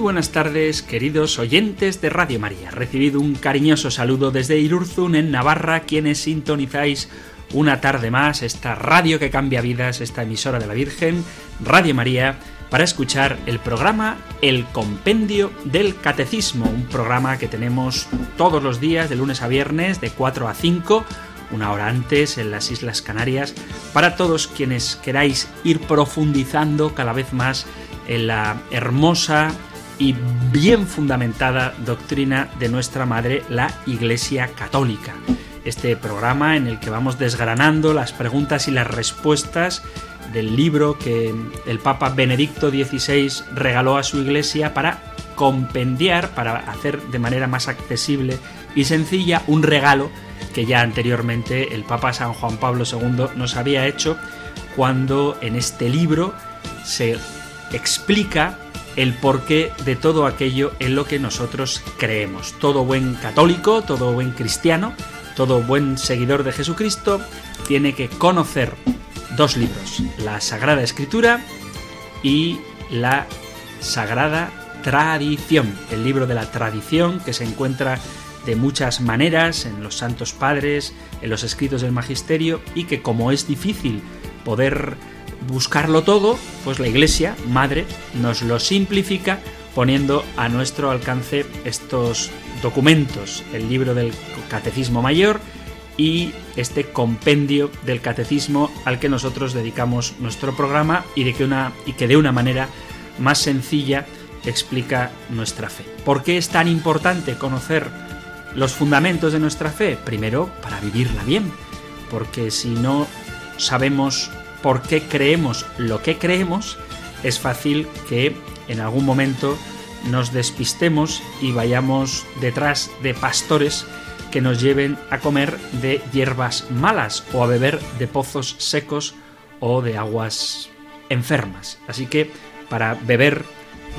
Buenas tardes, queridos oyentes de Radio María. Recibido un cariñoso saludo desde Irurzun, en Navarra, quienes sintonizáis una tarde más esta radio que cambia vidas, esta emisora de la Virgen, Radio María, para escuchar el programa El Compendio del Catecismo, un programa que tenemos todos los días, de lunes a viernes, de 4 a 5 una hora antes en las Islas Canarias, para todos quienes queráis ir profundizando cada vez más en la hermosa y bien fundamentada doctrina de nuestra Madre, la Iglesia Católica. Este programa en el que vamos desgranando las preguntas y las respuestas del libro que el Papa Benedicto XVI regaló a su Iglesia para compendiar, para hacer de manera más accesible y sencilla un regalo que ya anteriormente el Papa San Juan Pablo II nos había hecho cuando en este libro se explica el porqué de todo aquello en lo que nosotros creemos. Todo buen católico, todo buen cristiano, todo buen seguidor de Jesucristo tiene que conocer dos libros, la Sagrada Escritura y la Sagrada Tradición, el libro de la tradición que se encuentra de muchas maneras en los santos padres, en los escritos del magisterio y que como es difícil poder buscarlo todo, pues la Iglesia, Madre, nos lo simplifica poniendo a nuestro alcance estos documentos, el libro del Catecismo Mayor y este compendio del Catecismo al que nosotros dedicamos nuestro programa y, de que, una, y que de una manera más sencilla explica nuestra fe. ¿Por qué es tan importante conocer los fundamentos de nuestra fe? Primero, para vivirla bien, porque si no sabemos por qué creemos lo que creemos, es fácil que en algún momento nos despistemos y vayamos detrás de pastores que nos lleven a comer de hierbas malas o a beber de pozos secos o de aguas enfermas. Así que para beber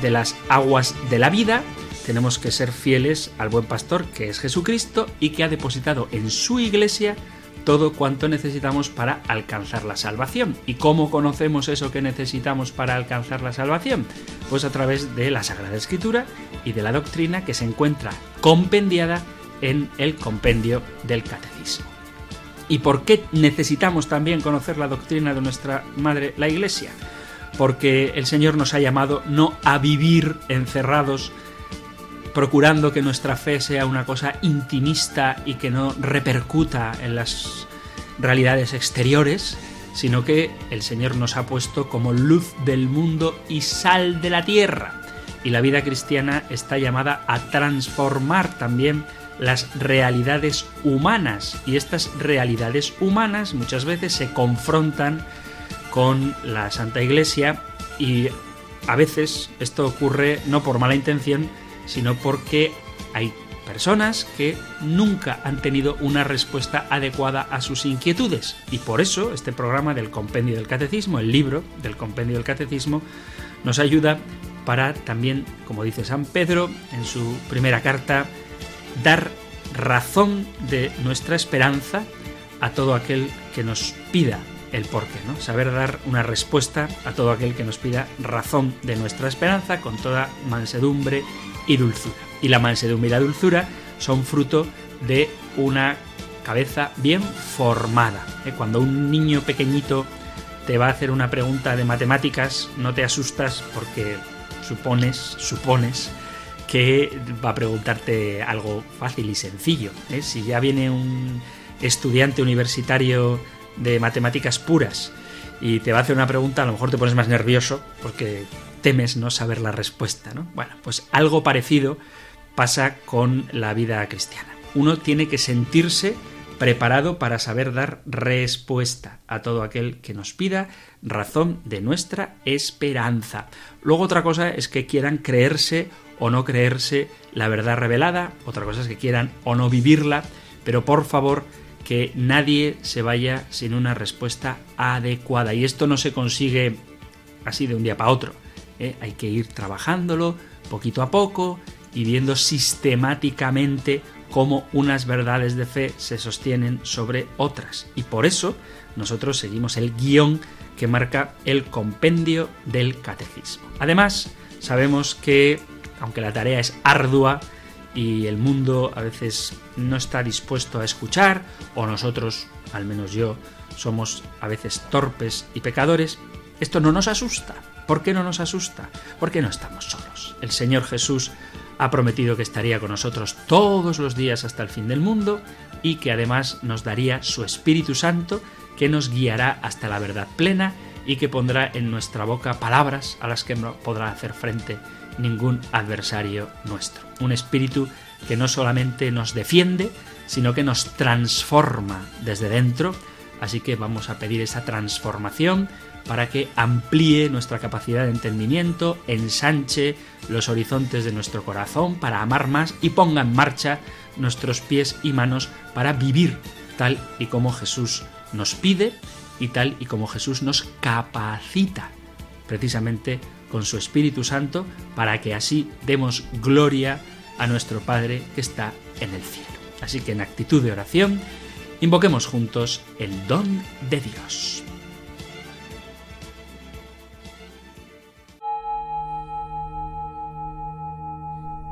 de las aguas de la vida tenemos que ser fieles al buen pastor que es Jesucristo y que ha depositado en su iglesia todo cuanto necesitamos para alcanzar la salvación. ¿Y cómo conocemos eso que necesitamos para alcanzar la salvación? Pues a través de la Sagrada Escritura y de la doctrina que se encuentra compendiada en el compendio del Catecismo. ¿Y por qué necesitamos también conocer la doctrina de nuestra Madre, la Iglesia? Porque el Señor nos ha llamado no a vivir encerrados procurando que nuestra fe sea una cosa intimista y que no repercuta en las realidades exteriores, sino que el Señor nos ha puesto como luz del mundo y sal de la tierra. Y la vida cristiana está llamada a transformar también las realidades humanas. Y estas realidades humanas muchas veces se confrontan con la Santa Iglesia y a veces esto ocurre no por mala intención, sino porque hay personas que nunca han tenido una respuesta adecuada a sus inquietudes. Y por eso este programa del Compendio del Catecismo, el libro del Compendio del Catecismo, nos ayuda para también, como dice San Pedro en su primera carta, dar razón de nuestra esperanza a todo aquel que nos pida el porqué, ¿no? Saber dar una respuesta a todo aquel que nos pida razón de nuestra esperanza con toda mansedumbre y dulzura. Y la mansedumbre y la dulzura son fruto de una cabeza bien formada. ¿eh? Cuando un niño pequeñito te va a hacer una pregunta de matemáticas, no te asustas porque supones, supones que va a preguntarte algo fácil y sencillo. ¿eh? Si ya viene un estudiante universitario de matemáticas puras y te va a hacer una pregunta, a lo mejor te pones más nervioso porque temes no saber la respuesta, ¿no? Bueno, pues algo parecido pasa con la vida cristiana. Uno tiene que sentirse preparado para saber dar respuesta a todo aquel que nos pida razón de nuestra esperanza. Luego otra cosa es que quieran creerse o no creerse la verdad revelada, otra cosa es que quieran o no vivirla, pero por favor que nadie se vaya sin una respuesta adecuada. Y esto no se consigue así de un día para otro. ¿Eh? Hay que ir trabajándolo poquito a poco y viendo sistemáticamente cómo unas verdades de fe se sostienen sobre otras. Y por eso nosotros seguimos el guion que marca el compendio del catecismo. Además, sabemos que, aunque la tarea es ardua y el mundo a veces no está dispuesto a escuchar, o nosotros, al menos yo, somos a veces torpes y pecadores, esto no nos asusta. ¿Por qué no nos asusta? Porque no estamos solos. El Señor Jesús ha prometido que estaría con nosotros todos los días hasta el fin del mundo y que además nos daría su Espíritu Santo que nos guiará hasta la verdad plena y que pondrá en nuestra boca palabras a las que no podrá hacer frente ningún adversario nuestro. Un espíritu que no solamente nos defiende, sino que nos transforma desde dentro. Así que vamos a pedir esa transformación para que amplíe nuestra capacidad de entendimiento, ensanche los horizontes de nuestro corazón para amar más y ponga en marcha nuestros pies y manos para vivir tal y como Jesús nos pide y tal y como Jesús nos capacita, precisamente con su Espíritu Santo, para que así demos gloria a nuestro Padre que está en el cielo. Así que en actitud de oración, invoquemos juntos el don de Dios.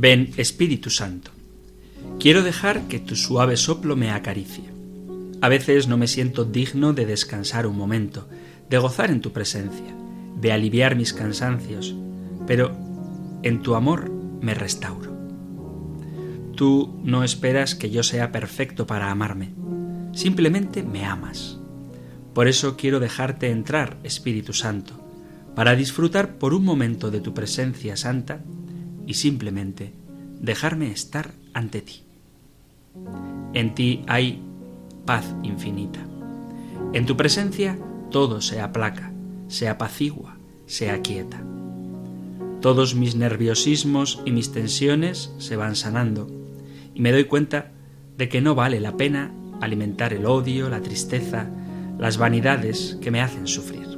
Ven Espíritu Santo. Quiero dejar que tu suave soplo me acaricie. A veces no me siento digno de descansar un momento, de gozar en tu presencia, de aliviar mis cansancios, pero en tu amor me restauro. Tú no esperas que yo sea perfecto para amarme, simplemente me amas. Por eso quiero dejarte entrar, Espíritu Santo, para disfrutar por un momento de tu presencia santa y simplemente dejarme estar ante ti. En ti hay paz infinita. En tu presencia todo se aplaca, se apacigua, se aquieta. Todos mis nerviosismos y mis tensiones se van sanando y me doy cuenta de que no vale la pena alimentar el odio, la tristeza, las vanidades que me hacen sufrir.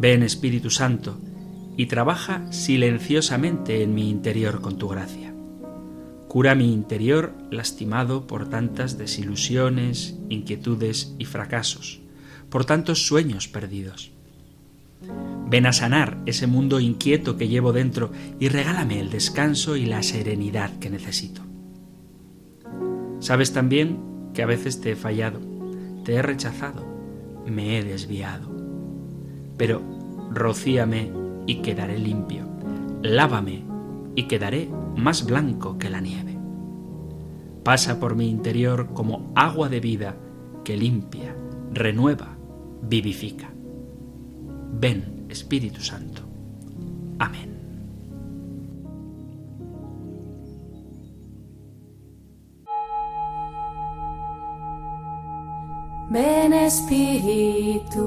Ven Espíritu Santo y trabaja silenciosamente en mi interior con tu gracia. Cura mi interior lastimado por tantas desilusiones, inquietudes y fracasos, por tantos sueños perdidos. Ven a sanar ese mundo inquieto que llevo dentro y regálame el descanso y la serenidad que necesito. Sabes también que a veces te he fallado, te he rechazado, me he desviado. Pero rocíame y quedaré limpio. Lávame y quedaré más blanco que la nieve. Pasa por mi interior como agua de vida que limpia, renueva, vivifica. Ven, Espíritu Santo. Amén. Ven Espíritu.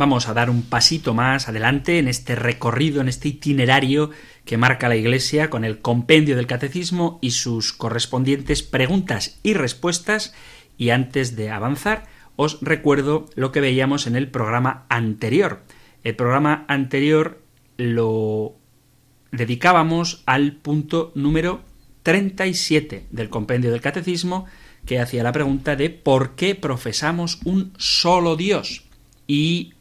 Vamos a dar un pasito más adelante en este recorrido, en este itinerario que marca la Iglesia con el compendio del Catecismo y sus correspondientes preguntas y respuestas. Y antes de avanzar, os recuerdo lo que veíamos en el programa anterior. El programa anterior lo dedicábamos al punto número 37 del compendio del catecismo que hacía la pregunta de por qué profesamos un solo Dios. Y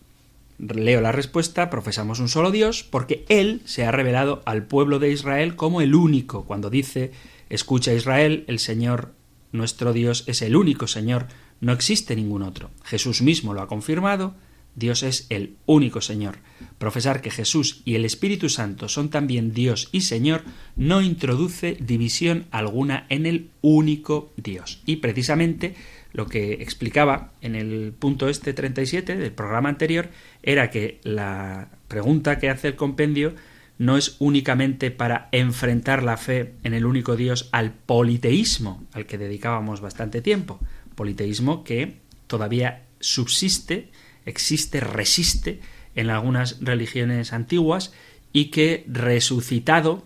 leo la respuesta, profesamos un solo Dios porque Él se ha revelado al pueblo de Israel como el único. Cuando dice, escucha Israel, el Señor nuestro Dios es el único Señor, no existe ningún otro. Jesús mismo lo ha confirmado, Dios es el único Señor. Profesar que Jesús y el Espíritu Santo son también Dios y Señor no introduce división alguna en el único Dios. Y precisamente lo que explicaba en el punto este 37 del programa anterior era que la pregunta que hace el compendio no es únicamente para enfrentar la fe en el único Dios al politeísmo, al que dedicábamos bastante tiempo, politeísmo que todavía subsiste existe, resiste en algunas religiones antiguas y que resucitado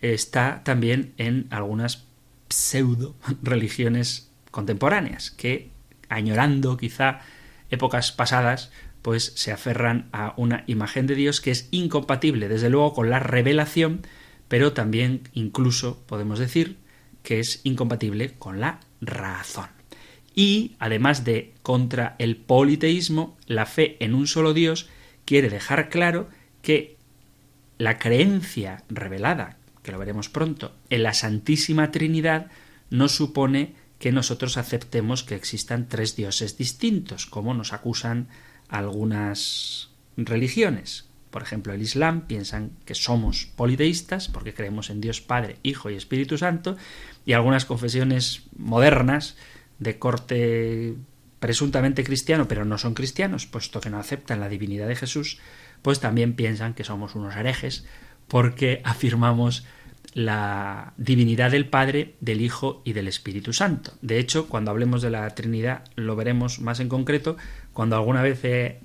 está también en algunas pseudo religiones contemporáneas que añorando quizá épocas pasadas pues se aferran a una imagen de Dios que es incompatible desde luego con la revelación pero también incluso podemos decir que es incompatible con la razón. Y, además de contra el politeísmo, la fe en un solo Dios quiere dejar claro que la creencia revelada, que lo veremos pronto, en la Santísima Trinidad no supone que nosotros aceptemos que existan tres dioses distintos, como nos acusan algunas religiones. Por ejemplo, el Islam piensan que somos politeístas porque creemos en Dios Padre, Hijo y Espíritu Santo, y algunas confesiones modernas de corte presuntamente cristiano, pero no son cristianos, puesto que no aceptan la divinidad de Jesús, pues también piensan que somos unos herejes porque afirmamos la divinidad del Padre, del Hijo y del Espíritu Santo. De hecho, cuando hablemos de la Trinidad lo veremos más en concreto, cuando alguna vez he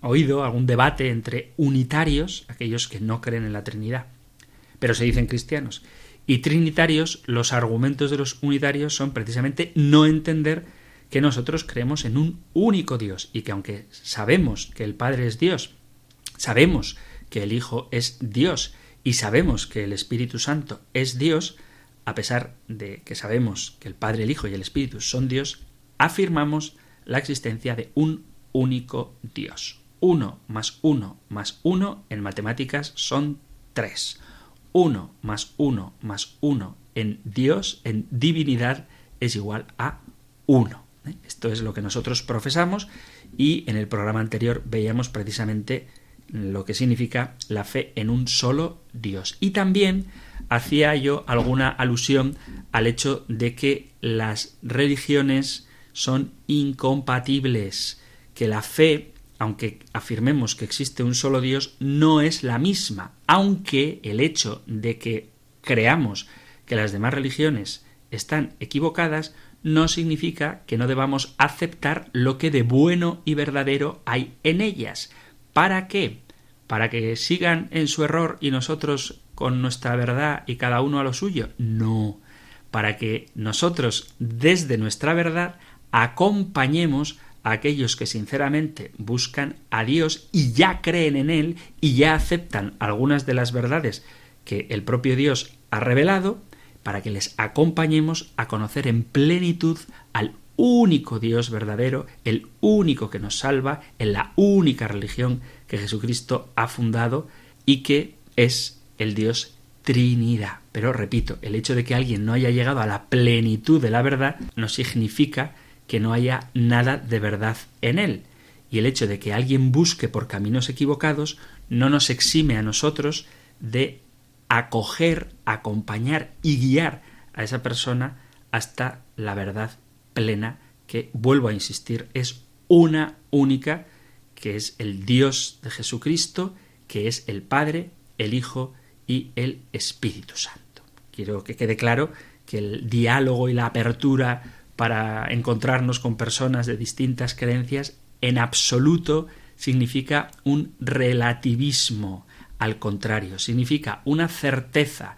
oído algún debate entre unitarios, aquellos que no creen en la Trinidad, pero se dicen cristianos, y trinitarios, los argumentos de los unitarios son precisamente no entender que nosotros creemos en un único Dios y que aunque sabemos que el Padre es Dios, sabemos que el Hijo es Dios y sabemos que el Espíritu Santo es Dios, a pesar de que sabemos que el Padre, el Hijo y el Espíritu son Dios, afirmamos la existencia de un único Dios. Uno más uno más uno en matemáticas son tres. 1 más 1 más 1 en Dios, en divinidad, es igual a 1. ¿eh? Esto es lo que nosotros profesamos y en el programa anterior veíamos precisamente lo que significa la fe en un solo Dios. Y también hacía yo alguna alusión al hecho de que las religiones son incompatibles, que la fe aunque afirmemos que existe un solo Dios, no es la misma, aunque el hecho de que creamos que las demás religiones están equivocadas no significa que no debamos aceptar lo que de bueno y verdadero hay en ellas. ¿Para qué? ¿Para que sigan en su error y nosotros con nuestra verdad y cada uno a lo suyo? No, para que nosotros desde nuestra verdad acompañemos aquellos que sinceramente buscan a Dios y ya creen en Él y ya aceptan algunas de las verdades que el propio Dios ha revelado, para que les acompañemos a conocer en plenitud al único Dios verdadero, el único que nos salva, en la única religión que Jesucristo ha fundado y que es el Dios Trinidad. Pero repito, el hecho de que alguien no haya llegado a la plenitud de la verdad no significa que no haya nada de verdad en él. Y el hecho de que alguien busque por caminos equivocados no nos exime a nosotros de acoger, acompañar y guiar a esa persona hasta la verdad plena que, vuelvo a insistir, es una única, que es el Dios de Jesucristo, que es el Padre, el Hijo y el Espíritu Santo. Quiero que quede claro que el diálogo y la apertura para encontrarnos con personas de distintas creencias, en absoluto significa un relativismo. Al contrario, significa una certeza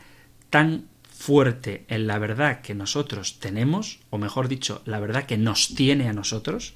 tan fuerte en la verdad que nosotros tenemos, o mejor dicho, la verdad que nos tiene a nosotros,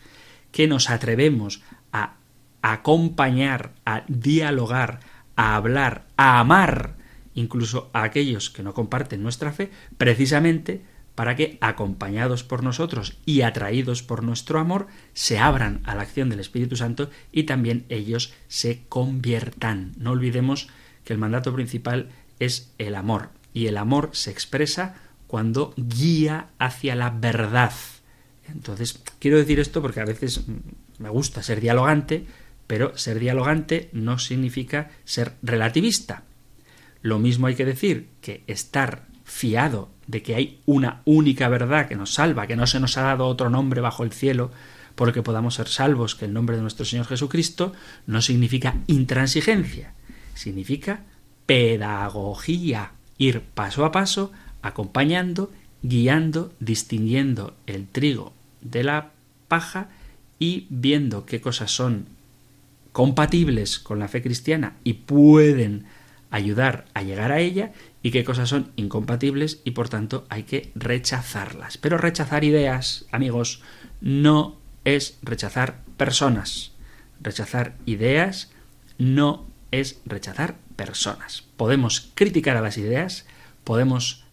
que nos atrevemos a acompañar, a dialogar, a hablar, a amar, incluso a aquellos que no comparten nuestra fe, precisamente para que, acompañados por nosotros y atraídos por nuestro amor, se abran a la acción del Espíritu Santo y también ellos se conviertan. No olvidemos que el mandato principal es el amor, y el amor se expresa cuando guía hacia la verdad. Entonces, quiero decir esto porque a veces me gusta ser dialogante, pero ser dialogante no significa ser relativista. Lo mismo hay que decir que estar fiado de que hay una única verdad que nos salva, que no se nos ha dado otro nombre bajo el cielo por el que podamos ser salvos que el nombre de nuestro Señor Jesucristo, no significa intransigencia, significa pedagogía, ir paso a paso, acompañando, guiando, distinguiendo el trigo de la paja y viendo qué cosas son compatibles con la fe cristiana y pueden ayudar a llegar a ella y qué cosas son incompatibles y por tanto hay que rechazarlas. Pero rechazar ideas, amigos, no es rechazar personas. Rechazar ideas no es rechazar personas. Podemos criticar a las ideas, podemos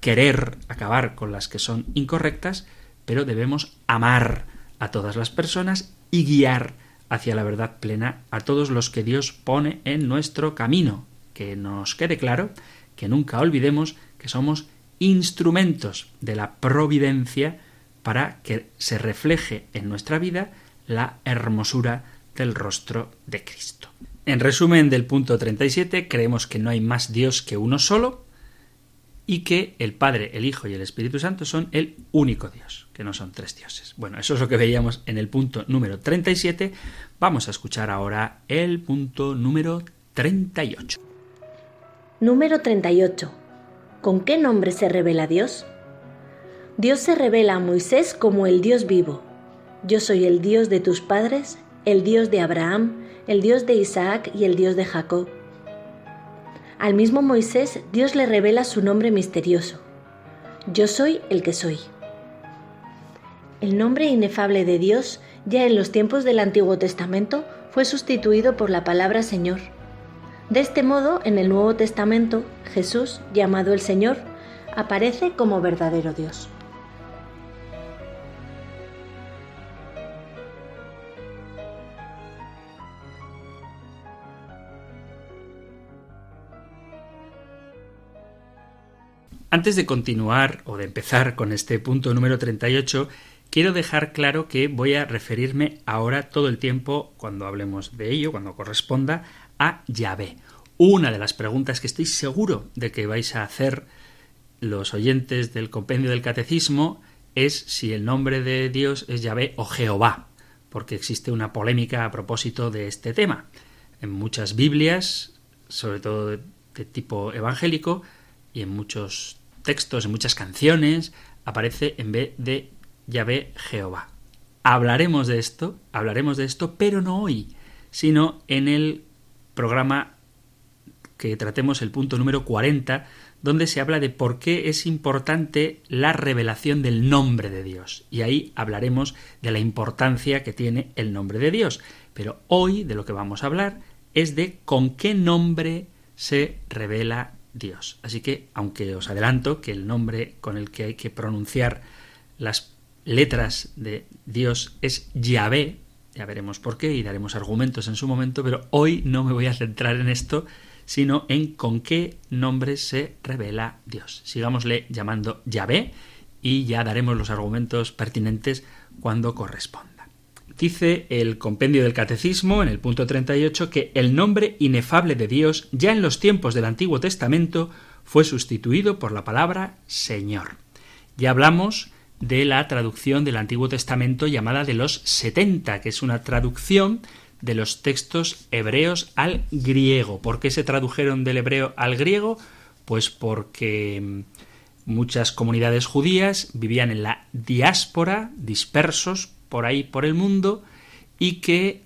querer acabar con las que son incorrectas, pero debemos amar a todas las personas y guiar hacia la verdad plena a todos los que Dios pone en nuestro camino. Que nos quede claro que nunca olvidemos que somos instrumentos de la providencia para que se refleje en nuestra vida la hermosura del rostro de Cristo. En resumen del punto 37, creemos que no hay más Dios que uno solo y que el Padre, el Hijo y el Espíritu Santo son el único Dios, que no son tres dioses. Bueno, eso es lo que veíamos en el punto número 37. Vamos a escuchar ahora el punto número 38. Número 38. ¿Con qué nombre se revela Dios? Dios se revela a Moisés como el Dios vivo. Yo soy el Dios de tus padres, el Dios de Abraham, el Dios de Isaac y el Dios de Jacob. Al mismo Moisés Dios le revela su nombre misterioso. Yo soy el que soy. El nombre inefable de Dios ya en los tiempos del Antiguo Testamento fue sustituido por la palabra Señor de este modo, en el Nuevo Testamento, Jesús, llamado el Señor, aparece como verdadero Dios. Antes de continuar o de empezar con este punto número 38, quiero dejar claro que voy a referirme ahora todo el tiempo, cuando hablemos de ello, cuando corresponda, a Yahvé. Una de las preguntas que estoy seguro de que vais a hacer los oyentes del compendio del catecismo es si el nombre de Dios es Yahvé o Jehová, porque existe una polémica a propósito de este tema. En muchas Biblias, sobre todo de tipo evangélico, y en muchos textos, en muchas canciones, aparece en vez de Yahvé Jehová. Hablaremos de esto, hablaremos de esto, pero no hoy, sino en el programa que tratemos el punto número 40, donde se habla de por qué es importante la revelación del nombre de Dios. Y ahí hablaremos de la importancia que tiene el nombre de Dios. Pero hoy de lo que vamos a hablar es de con qué nombre se revela Dios. Así que, aunque os adelanto que el nombre con el que hay que pronunciar las letras de Dios es Yahvé, ya veremos por qué y daremos argumentos en su momento, pero hoy no me voy a centrar en esto, sino en con qué nombre se revela Dios. Sigámosle llamando Yahvé y ya daremos los argumentos pertinentes cuando corresponda. Dice el compendio del Catecismo en el punto 38 que el nombre inefable de Dios ya en los tiempos del Antiguo Testamento fue sustituido por la palabra Señor. Ya hablamos de la traducción del Antiguo Testamento llamada de los 70, que es una traducción de los textos hebreos al griego. ¿Por qué se tradujeron del hebreo al griego? Pues porque mm, muchas comunidades judías vivían en la diáspora, dispersos por ahí por el mundo, y que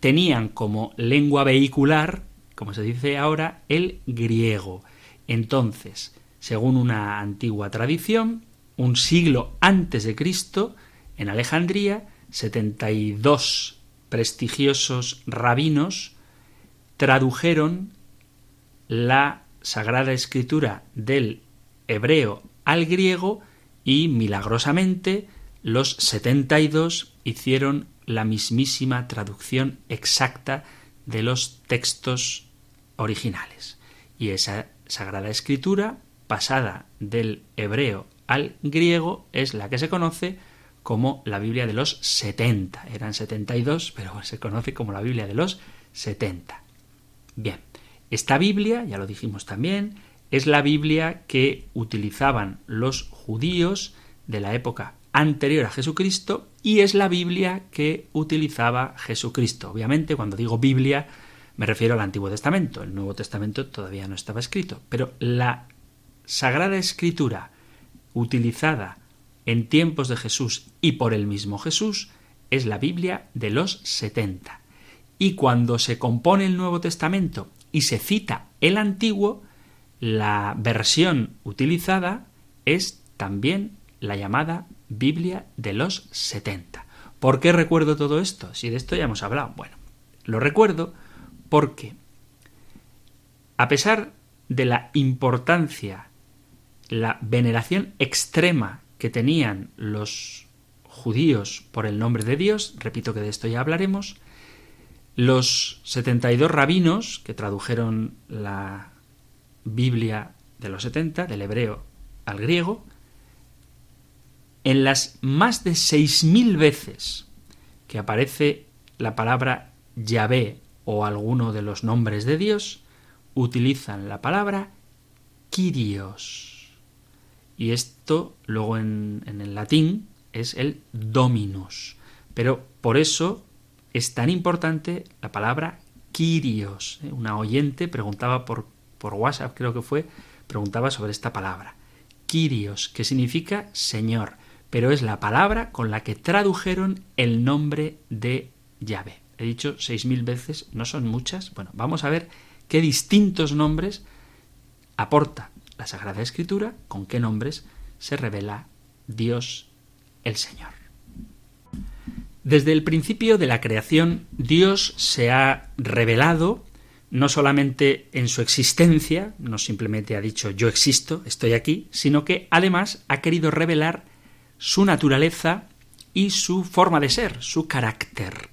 tenían como lengua vehicular, como se dice ahora, el griego. Entonces, según una antigua tradición, un siglo antes de Cristo, en Alejandría, 72 prestigiosos rabinos tradujeron la Sagrada Escritura del hebreo al griego y milagrosamente los 72 hicieron la mismísima traducción exacta de los textos originales. Y esa Sagrada Escritura, pasada del hebreo al griego, es la que se conoce como la Biblia de los 70. Eran 72, pero se conoce como la Biblia de los 70. Bien, esta Biblia, ya lo dijimos también, es la Biblia que utilizaban los judíos de la época anterior a Jesucristo y es la Biblia que utilizaba Jesucristo. Obviamente, cuando digo Biblia, me refiero al Antiguo Testamento. El Nuevo Testamento todavía no estaba escrito, pero la Sagrada Escritura utilizada en tiempos de Jesús y por el mismo Jesús es la Biblia de los 70. Y cuando se compone el Nuevo Testamento y se cita el Antiguo, la versión utilizada es también la llamada Biblia de los 70. ¿Por qué recuerdo todo esto? Si de esto ya hemos hablado. Bueno, lo recuerdo porque, a pesar de la importancia, la veneración extrema que tenían los judíos por el nombre de Dios, repito que de esto ya hablaremos, los 72 rabinos que tradujeron la Biblia de los 70, del hebreo al griego, en las más de 6.000 veces que aparece la palabra Yahvé o alguno de los nombres de Dios, utilizan la palabra Kyrios. Y esto luego en, el latín es el Dominus. Pero por eso es tan importante la palabra Kyrios. ¿eh? Una oyente preguntaba por, por WhatsApp, creo que fue, preguntaba sobre esta palabra. Kyrios, que significa Señor, pero es la palabra con la que tradujeron el nombre de llave. He dicho seis mil veces, no son muchas. Bueno, vamos a ver qué distintos nombres aporta la Sagrada Escritura, con qué nombres se revela Dios el Señor. Desde el principio de la creación, Dios se ha revelado no solamente en su existencia, no simplemente ha dicho yo existo, estoy aquí, sino que además ha querido revelar su naturaleza y su forma de ser, su carácter.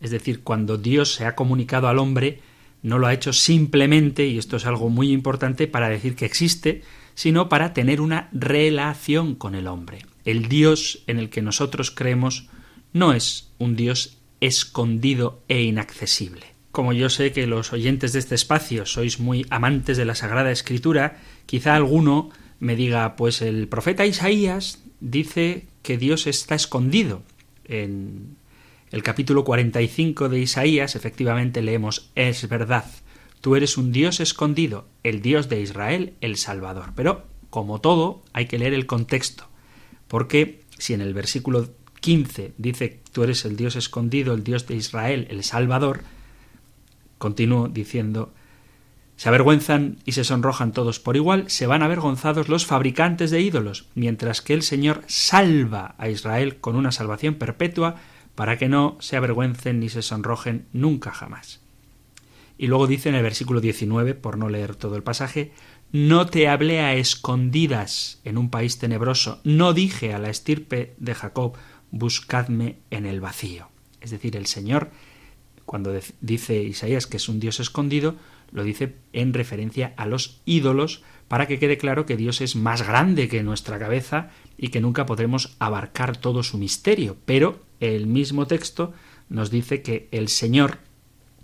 Es decir, cuando Dios se ha comunicado al hombre, no lo ha hecho simplemente, y esto es algo muy importante, para decir que existe, sino para tener una relación con el hombre. El Dios en el que nosotros creemos no es un Dios escondido e inaccesible. Como yo sé que los oyentes de este espacio sois muy amantes de la Sagrada Escritura, quizá alguno me diga, pues el profeta Isaías dice que Dios está escondido. En el capítulo 45 de Isaías efectivamente leemos, es verdad, tú eres un Dios escondido, el Dios de Israel, el Salvador. Pero, como todo, hay que leer el contexto, porque si en el versículo 15 dice tú eres el Dios escondido, el Dios de Israel, el Salvador, continúo diciendo se avergüenzan y se sonrojan todos por igual, se van avergonzados los fabricantes de ídolos, mientras que el Señor salva a Israel con una salvación perpetua para que no se avergüencen ni se sonrojen nunca jamás. Y luego dice en el versículo 19, por no leer todo el pasaje, no te hablé a escondidas en un país tenebroso, no dije a la estirpe de Jacob, buscadme en el vacío. Es decir, el Señor, cuando dice Isaías que es un Dios escondido, lo dice en referencia a los ídolos, para que quede claro que Dios es más grande que nuestra cabeza y que nunca podremos abarcar todo su misterio. Pero el mismo texto nos dice que el Señor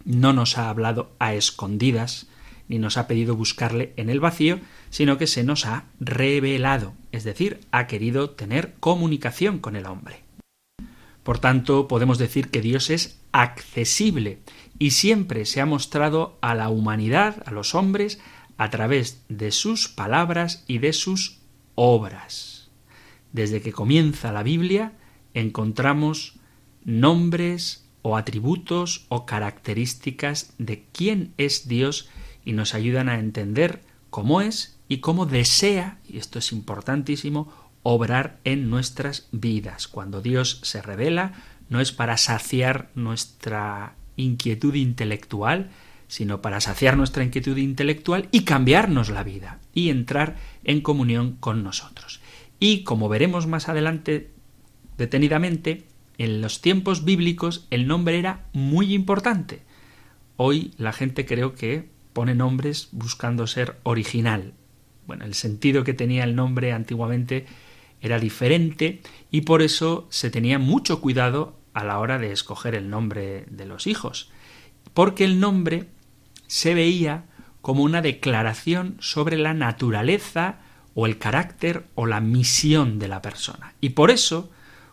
no nos ha hablado a escondidas, ni nos ha pedido buscarle en el vacío, sino que se nos ha revelado, es decir, ha querido tener comunicación con el hombre. Por tanto, podemos decir que Dios es accesible y siempre se ha mostrado a la humanidad, a los hombres, a través de sus palabras y de sus obras. Desde que comienza la Biblia encontramos nombres o atributos o características de quién es Dios y nos ayudan a entender cómo es y cómo desea, y esto es importantísimo, obrar en nuestras vidas. Cuando Dios se revela, no es para saciar nuestra inquietud intelectual, sino para saciar nuestra inquietud intelectual y cambiarnos la vida y entrar en comunión con nosotros. Y como veremos más adelante detenidamente, en los tiempos bíblicos el nombre era muy importante. Hoy la gente creo que pone nombres buscando ser original. Bueno, el sentido que tenía el nombre antiguamente era diferente y por eso se tenía mucho cuidado a la hora de escoger el nombre de los hijos, porque el nombre se veía como una declaración sobre la naturaleza o el carácter o la misión de la persona. Y por eso,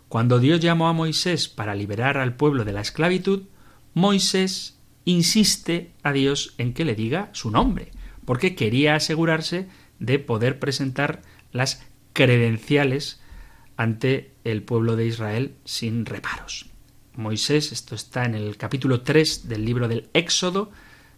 cuando Dios llamó a Moisés para liberar al pueblo de la esclavitud, Moisés insiste a Dios en que le diga su nombre, porque quería asegurarse de poder presentar las credenciales ante el pueblo de Israel sin reparos. Moisés, esto está en el capítulo 3 del libro del Éxodo,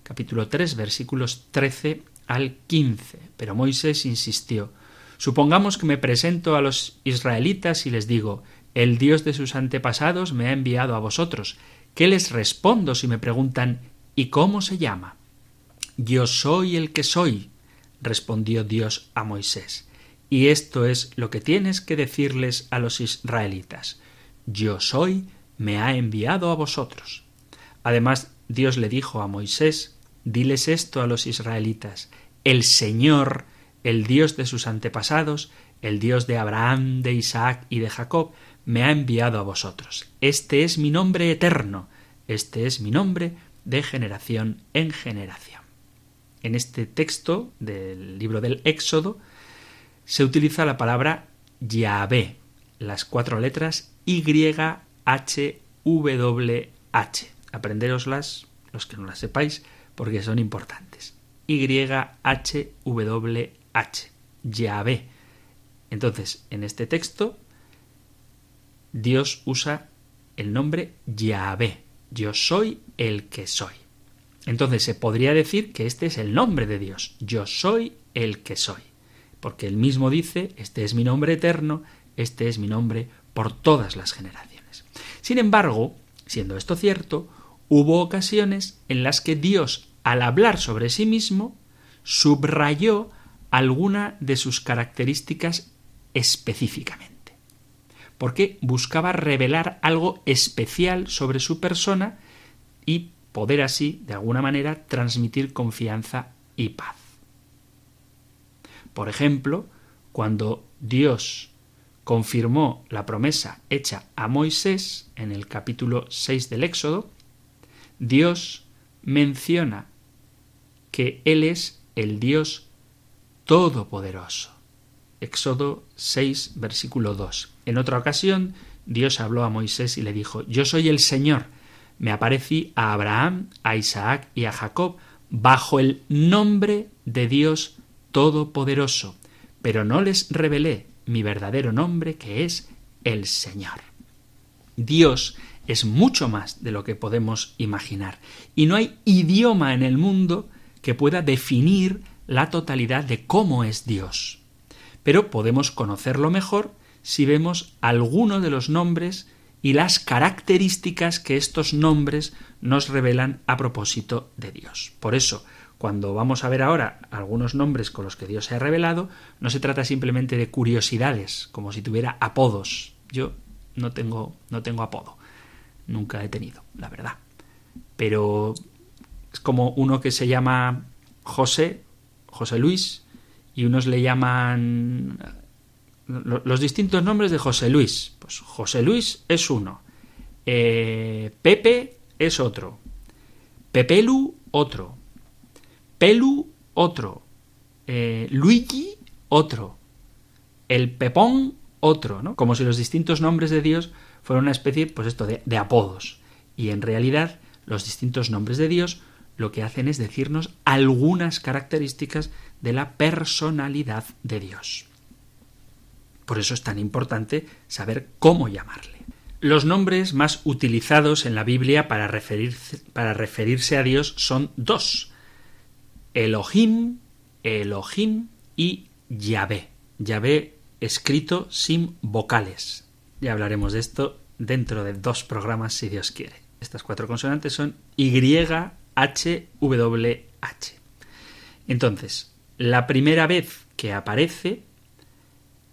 capítulo 3, versículos 13 al 15. Pero Moisés insistió, Supongamos que me presento a los israelitas y les digo, el Dios de sus antepasados me ha enviado a vosotros. ¿Qué les respondo si me preguntan ¿y cómo se llama? Yo soy el que soy, respondió Dios a Moisés. Y esto es lo que tienes que decirles a los israelitas. Yo soy, me ha enviado a vosotros. Además, Dios le dijo a Moisés, diles esto a los israelitas, el Señor, el Dios de sus antepasados, el Dios de Abraham, de Isaac y de Jacob, me ha enviado a vosotros. Este es mi nombre eterno, este es mi nombre de generación en generación. En este texto del libro del Éxodo se utiliza la palabra Yahvé, las cuatro letras Y, H, W, H. Aprenderoslas, los que no las sepáis, porque son importantes. Y, H, W, H. Yahvé. Entonces, en este texto, Dios usa el nombre Yahvé. Yo soy el que soy. Entonces se podría decir que este es el nombre de Dios. Yo soy el que soy. Porque él mismo dice, este es mi nombre eterno, este es mi nombre por todas las generaciones. Sin embargo, siendo esto cierto, hubo ocasiones en las que Dios, al hablar sobre sí mismo, subrayó alguna de sus características específicamente. Porque buscaba revelar algo especial sobre su persona y poder así, de alguna manera, transmitir confianza y paz. Por ejemplo, cuando Dios confirmó la promesa hecha a Moisés en el capítulo 6 del Éxodo, Dios menciona que Él es el Dios Todopoderoso. Éxodo 6, versículo 2. En otra ocasión, Dios habló a Moisés y le dijo, Yo soy el Señor. Me aparecí a Abraham, a Isaac y a Jacob bajo el nombre de Dios Todopoderoso, pero no les revelé mi verdadero nombre que es el Señor. Dios es mucho más de lo que podemos imaginar, y no hay idioma en el mundo que pueda definir la totalidad de cómo es Dios. Pero podemos conocerlo mejor si vemos alguno de los nombres y las características que estos nombres nos revelan a propósito de Dios. Por eso, cuando vamos a ver ahora algunos nombres con los que Dios se ha revelado, no se trata simplemente de curiosidades, como si tuviera apodos. Yo no tengo, no tengo apodo. Nunca he tenido, la verdad. Pero es como uno que se llama José, José Luis, y unos le llaman los distintos nombres de José Luis. Pues José Luis es uno. Eh, Pepe es otro. Pepelu otro. Pelu, otro. Eh, Luigi, otro. El Pepón, otro, ¿no? Como si los distintos nombres de Dios fueran una especie, pues esto, de, apodos. Y en realidad, los distintos nombres de Dios lo que hacen es decirnos algunas características de la personalidad de Dios. Por eso es tan importante saber cómo llamarle. Los nombres más utilizados en la Biblia para referirse a Dios son dos. Elohim, Elohim y Yahvé. Yahvé escrito sin vocales. Ya hablaremos de esto dentro de dos programas, si Dios quiere. Estas cuatro consonantes son Y, H, W, H. Entonces, la primera vez que aparece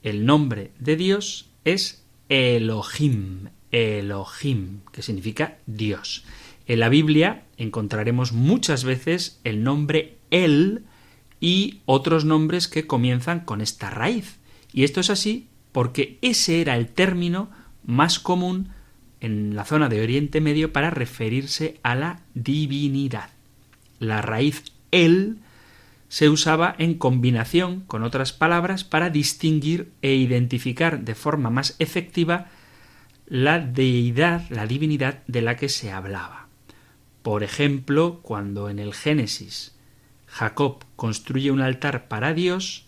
el nombre de Dios es Elohim, Elohim, que significa Dios. En la Biblia encontraremos muchas veces el nombre El y otros nombres que comienzan con esta raíz. Y esto es así porque ese era el término más común en la zona de Oriente Medio para referirse a la divinidad. La raíz el se usaba en combinación con otras palabras para distinguir e identificar de forma más efectiva la deidad, la divinidad de la que se hablaba. Por ejemplo, cuando en el Génesis Jacob construye un altar para Dios,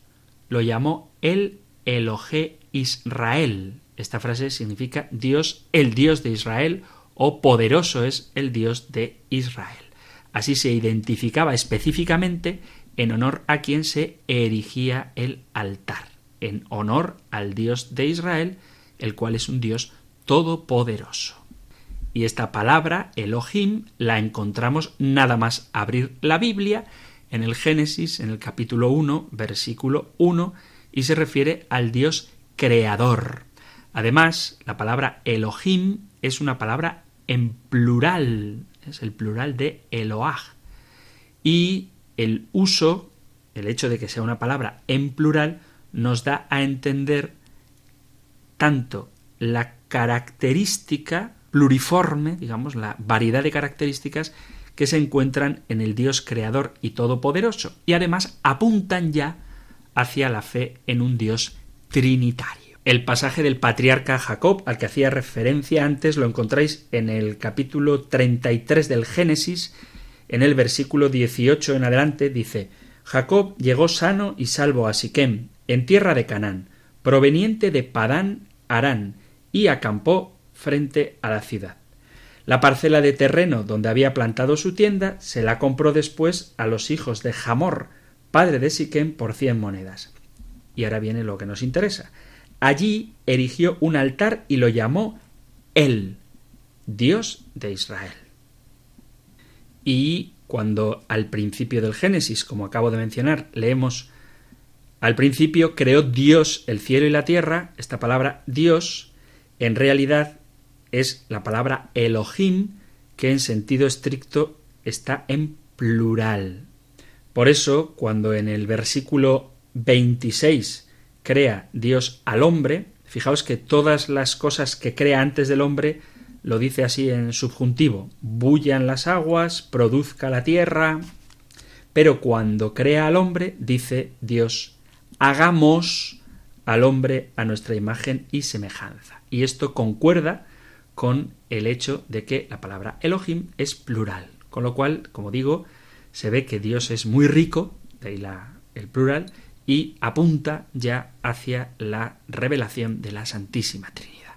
lo llamó el Elohe Israel. Esta frase significa Dios, el Dios de Israel, o poderoso es el Dios de Israel. Así se identificaba específicamente en honor a quien se erigía el altar, en honor al Dios de Israel, el cual es un Dios todopoderoso. Y esta palabra, Elohim, la encontramos nada más abrir la Biblia en el Génesis, en el capítulo 1, versículo 1, y se refiere al Dios creador. Además, la palabra Elohim es una palabra en plural, es el plural de Eloah. Y el uso, el hecho de que sea una palabra en plural, nos da a entender tanto la característica pluriforme, digamos, la variedad de características que se encuentran en el Dios creador y todopoderoso, y además apuntan ya hacia la fe en un Dios trinitario. El pasaje del patriarca Jacob, al que hacía referencia antes, lo encontráis en el capítulo 33 del Génesis, en el versículo 18 en adelante, dice Jacob llegó sano y salvo a Siquem, en tierra de Canaán, proveniente de Padán Arán, y acampó frente a la ciudad. La parcela de terreno donde había plantado su tienda se la compró después a los hijos de Jamor, padre de Siquem, por cien monedas. Y ahora viene lo que nos interesa. Allí erigió un altar y lo llamó El, Dios de Israel. Y cuando al principio del Génesis, como acabo de mencionar, leemos al principio creó Dios el cielo y la tierra, esta palabra Dios en realidad es la palabra Elohim, que en sentido estricto está en plural. Por eso, cuando en el versículo 26 crea Dios al hombre, fijaos que todas las cosas que crea antes del hombre lo dice así en subjuntivo, bullan las aguas, produzca la tierra, pero cuando crea al hombre, dice Dios, hagamos al hombre a nuestra imagen y semejanza. Y esto concuerda con el hecho de que la palabra Elohim es plural. Con lo cual, como digo, se ve que Dios es muy rico, de ahí la, el plural, y apunta ya hacia la revelación de la Santísima Trinidad.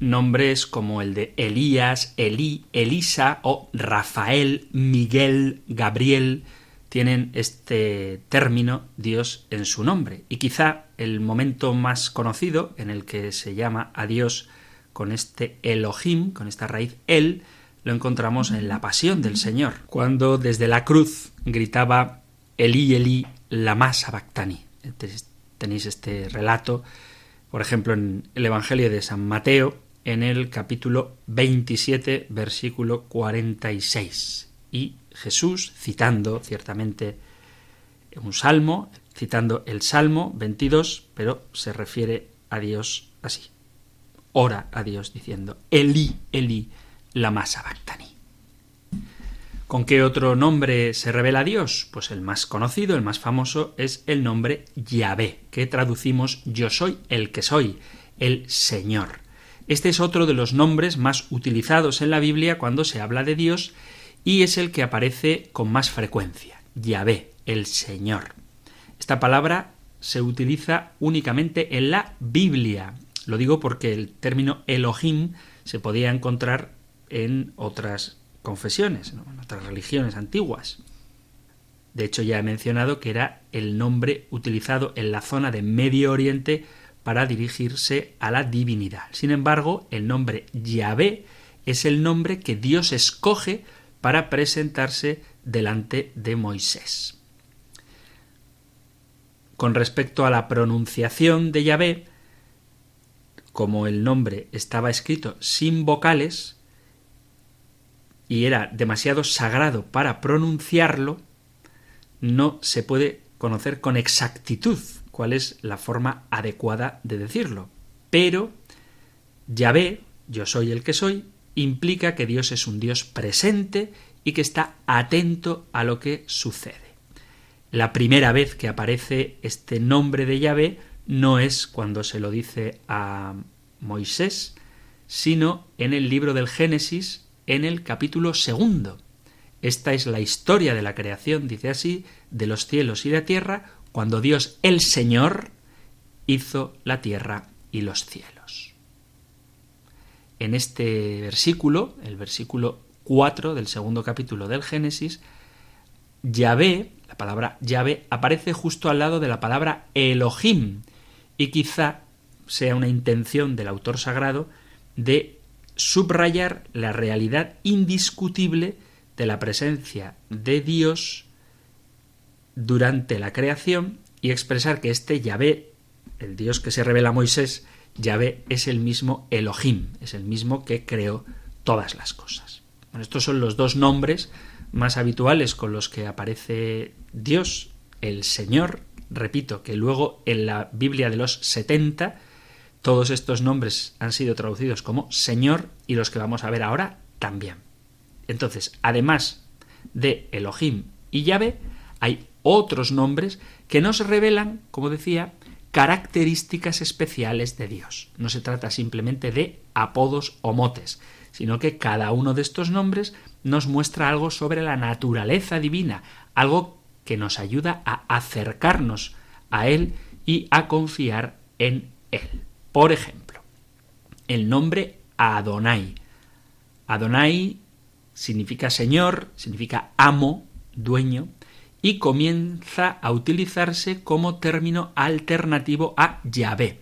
Nombres como el de Elías, Elí, Elisa o Rafael, Miguel, Gabriel tienen este término Dios en su nombre. Y quizá el momento más conocido en el que se llama a Dios con este Elohim, con esta raíz El, lo encontramos en la pasión del Señor, cuando desde la cruz gritaba Elí, Elí, lama sabactani. Tenéis este relato, por ejemplo, en el Evangelio de San Mateo, en el capítulo 27, versículo 46. Y Jesús, citando ciertamente un salmo, citando el Salmo 22, pero se refiere a Dios así ora a Dios diciendo, Eli, Eli, lama sabactani. ¿Con qué otro nombre se revela Dios? Pues el más conocido, el más famoso, es el nombre Yahvé, que traducimos yo soy el que soy, el Señor. Este es otro de los nombres más utilizados en la Biblia cuando se habla de Dios y es el que aparece con más frecuencia. Yahvé, el Señor. Esta palabra se utiliza únicamente en la Biblia, lo digo porque el término Elohim se podía encontrar en otras confesiones, en otras religiones antiguas. De hecho, ya he mencionado que era el nombre utilizado en la zona de Medio Oriente para dirigirse a la divinidad. Sin embargo, el nombre Yahvé es el nombre que Dios escoge para presentarse delante de Moisés. Con respecto a la pronunciación de Yahvé, como el nombre estaba escrito sin vocales y era demasiado sagrado para pronunciarlo, no se puede conocer con exactitud cuál es la forma adecuada de decirlo. Pero Yahvé, yo soy el que soy, implica que Dios es un Dios presente y que está atento a lo que sucede. La primera vez que aparece este nombre de Yahvé no es cuando se lo dice a Moisés, sino en el libro del Génesis, en el capítulo segundo. Esta es la historia de la creación, dice así, de los cielos y la tierra, cuando Dios el Señor hizo la tierra y los cielos. En este versículo, el versículo 4 del segundo capítulo del Génesis, Yahvé, la palabra Yahvé, aparece justo al lado de la palabra Elohim, y quizá sea una intención del autor sagrado de subrayar la realidad indiscutible de la presencia de Dios durante la creación y expresar que este Yahvé, el Dios que se revela a Moisés, Yahvé es el mismo Elohim, es el mismo que creó todas las cosas. Bueno, estos son los dos nombres más habituales con los que aparece Dios, el Señor, repito, que luego en la Biblia de los 70 todos estos nombres han sido traducidos como Señor y los que vamos a ver ahora también. Entonces, además de Elohim y Yahvé, hay otros nombres que nos revelan, como decía, características especiales de Dios. No se trata simplemente de apodos o motes, sino que cada uno de estos nombres nos muestra algo sobre la naturaleza divina, algo que nos ayuda a acercarnos a Él y a confiar en Él. Por ejemplo, el nombre Adonai. Adonai significa Señor, significa amo, dueño, y comienza a utilizarse como término alternativo a Yahvé.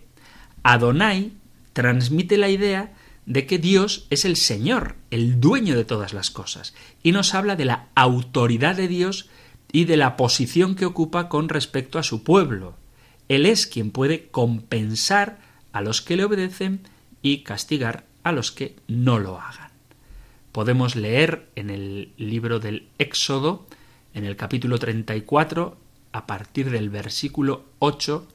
Adonai transmite la idea de que Dios es el Señor, el dueño de todas las cosas, y nos habla de la autoridad de Dios y de la posición que ocupa con respecto a su pueblo. Él es quien puede compensar a los que le obedecen y castigar a los que no lo hagan. Podemos leer en el libro del Éxodo, en el capítulo 34, a partir del versículo 8,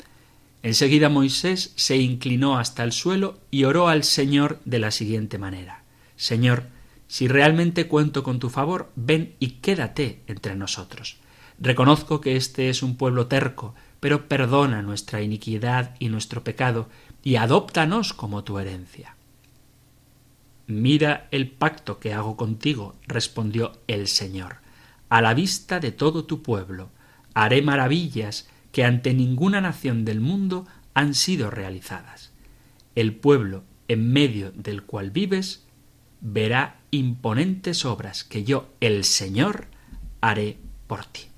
enseguida Moisés se inclinó hasta el suelo y oró al Señor de la siguiente manera. Señor, si realmente cuento con tu favor, ven y quédate entre nosotros. Reconozco que este es un pueblo terco, pero perdona nuestra iniquidad y nuestro pecado, y adóptanos como tu herencia. Mira el pacto que hago contigo, respondió el Señor. A la vista de todo tu pueblo, haré maravillas que ante ninguna nación del mundo han sido realizadas. El pueblo en medio del cual vives verá imponentes obras que yo, el Señor, haré por ti.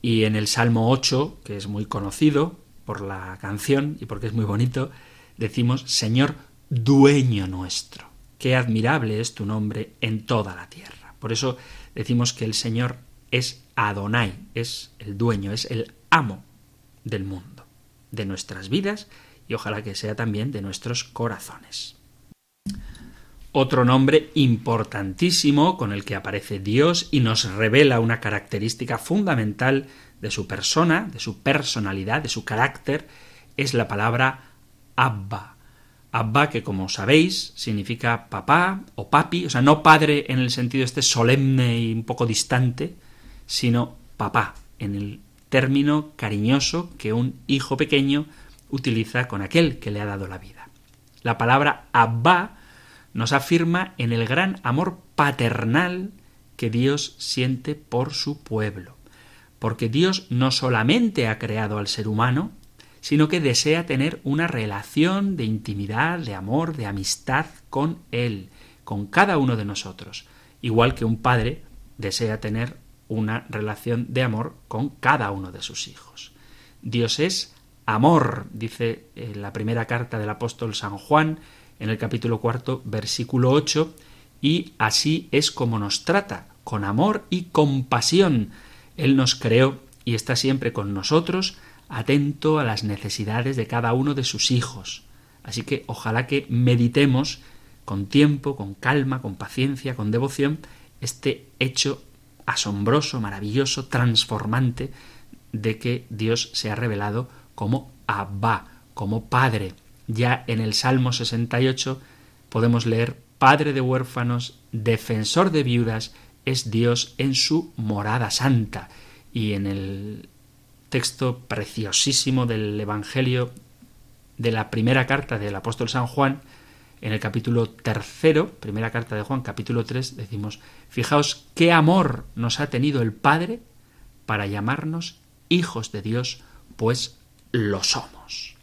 Y en el Salmo 8, que es muy conocido por la canción y porque es muy bonito, decimos, Señor, dueño nuestro. Qué admirable es tu nombre en toda la tierra. Por eso decimos que el Señor es Adonai, es el dueño, es el amo del mundo, de nuestras vidas y ojalá que sea también de nuestros corazones. Otro nombre importantísimo con el que aparece Dios y nos revela una característica fundamental de su persona, de su personalidad, de su carácter, es la palabra Abba. Abba, que como sabéis, significa papá o papi, o sea, no padre en el sentido este solemne y un poco distante, sino papá, en el término cariñoso que un hijo pequeño utiliza con aquel que le ha dado la vida. La palabra Abba nos afirma en el gran amor paternal que Dios siente por su pueblo, porque Dios no solamente ha creado al ser humano, sino que desea tener una relación de intimidad, de amor, de amistad con Él, con cada uno de nosotros, igual que un padre desea tener una relación de amor con cada uno de sus hijos. Dios es amor, dice en la primera carta del apóstol San Juan, en el capítulo cuarto, versículo 8, y así es como nos trata, con amor y compasión. Él nos creó y está siempre con nosotros, atento a las necesidades de cada uno de sus hijos. Así que ojalá que meditemos con tiempo, con calma, con paciencia, con devoción, este hecho asombroso, maravilloso, transformante de que Dios se ha revelado como Abba, como Padre. Ya en el Salmo 68 podemos leer Padre de huérfanos, defensor de viudas, es Dios en su morada santa. Y en el texto preciosísimo del Evangelio de la primera carta del apóstol San Juan, en el capítulo tercero, primera carta de Juan, capítulo 3, decimos, fijaos qué amor nos ha tenido el Padre para llamarnos hijos de Dios, pues lo somos.